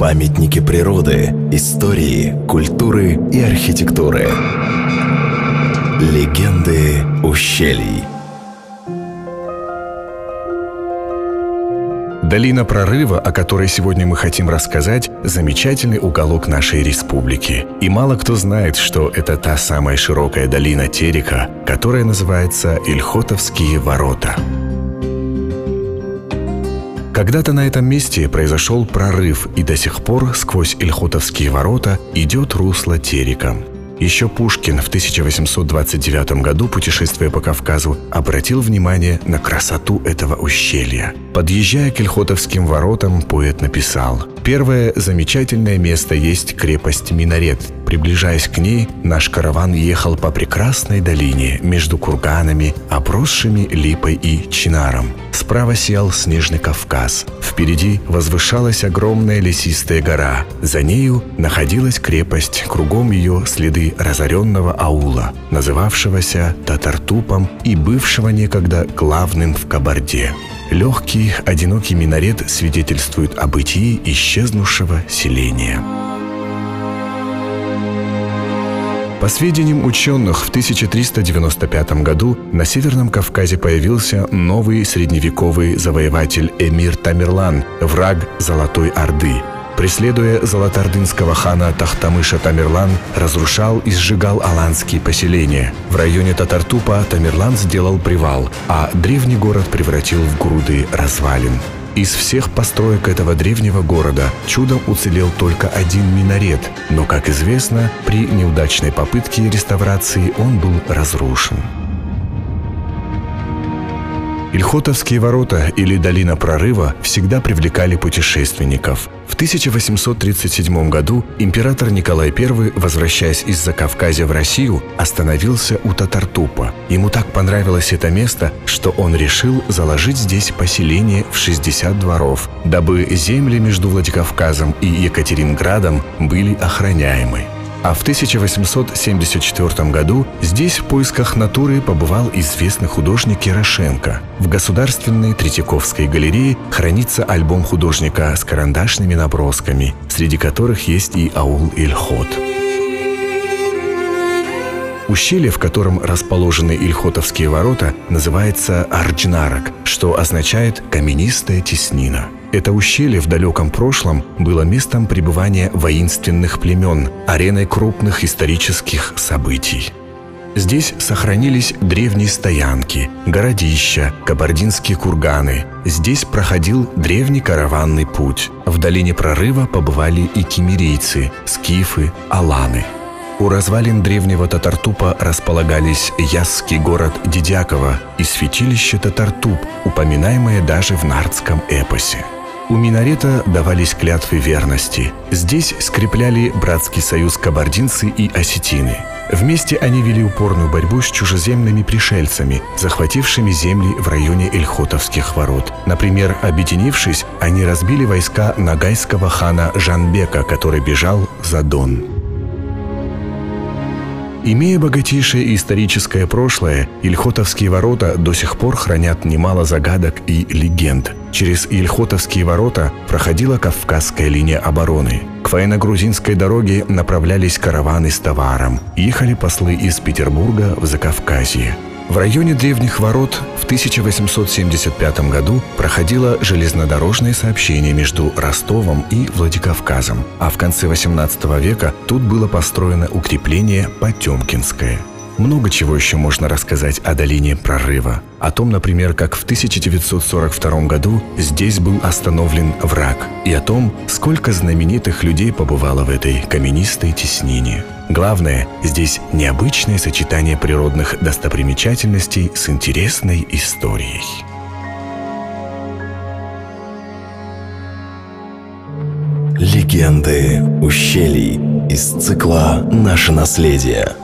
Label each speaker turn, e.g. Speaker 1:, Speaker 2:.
Speaker 1: Памятники природы, истории, культуры и архитектуры. Легенды ущелий.
Speaker 2: Долина прорыва, о которой сегодня мы хотим рассказать, замечательный уголок нашей республики. И мало кто знает, что это та самая широкая долина Терека, которая называется Ильхотовские ворота. Когда-то на этом месте произошел прорыв, и до сих пор сквозь Ильхотовские ворота идет русло Терека. Еще Пушкин в 1829 году, путешествуя по Кавказу, обратил внимание на красоту этого ущелья. Подъезжая к Ильхотовским воротам, поэт написал «Первое замечательное место есть крепость Минарет. Приближаясь к ней, наш караван ехал по прекрасной долине между курганами, обросшими липой и чинаром. Справа сиял снежный Кавказ. Впереди возвышалась огромная лесистая гора. За нею находилась крепость, кругом ее следы разоренного аула, называвшегося Татартупом и бывшего некогда главным в Кабарде. Легкий, одинокий минарет свидетельствует о бытии исчезнувшего селения. По сведениям ученых, в 1395 году на Северном Кавказе появился новый средневековый завоеватель Эмир Тамерлан, враг Золотой Орды. Преследуя золотоордынского хана Тахтамыша Тамерлан, разрушал и сжигал аланские поселения. В районе Татартупа Тамерлан сделал привал, а древний город превратил в груды развалин. Из всех построек этого древнего города чудом уцелел только один минарет, но, как известно, при неудачной попытке реставрации он был разрушен. Ильхотовские ворота или долина прорыва всегда привлекали путешественников. В 1837 году император Николай I, возвращаясь из Закавказья в Россию, остановился у Татартупа. Ему так понравилось это место, что он решил заложить здесь поселение в 60 дворов, дабы земли между Владикавказом и Екатеринградом были охраняемы. А в 1874 году здесь в поисках натуры побывал известный художник Ярошенко. В Государственной Третьяковской галерее хранится альбом художника с карандашными набросками, среди которых есть и аул Ильхот. Ущелье, в котором расположены Ильхотовские ворота, называется Арджнарок, что означает «каменистая теснина». Это ущелье в далеком прошлом было местом пребывания воинственных племен, ареной крупных исторических событий. Здесь сохранились древние стоянки, городища, кабардинские курганы. Здесь проходил древний караванный путь. В долине прорыва побывали и кемерийцы, скифы, аланы. У развалин древнего Татартупа располагались Ясский город Дидяково и святилище Татартуп, упоминаемое даже в нардском эпосе. У минарета давались клятвы верности. Здесь скрепляли братский союз кабардинцы и осетины. Вместе они вели упорную борьбу с чужеземными пришельцами, захватившими земли в районе Эльхотовских ворот. Например, объединившись, они разбили войска нагайского хана Жанбека, который бежал за Дон. Имея богатейшее историческое прошлое, Ильхотовские ворота до сих пор хранят немало загадок и легенд. Через Ильхотовские ворота проходила Кавказская линия обороны. К военно-грузинской дороге направлялись караваны с товаром. Ехали послы из Петербурга в Закавказье. В районе древних ворот в 1875 году проходило железнодорожное сообщение между Ростовом и Владикавказом, а в конце 18 века тут было построено укрепление Потемкинское. Много чего еще можно рассказать о долине прорыва. О том, например, как в 1942 году здесь был остановлен враг. И о том, сколько знаменитых людей побывало в этой каменистой теснине. Главное, здесь необычное сочетание природных достопримечательностей с интересной историей.
Speaker 1: Легенды ущелий из цикла «Наше наследие».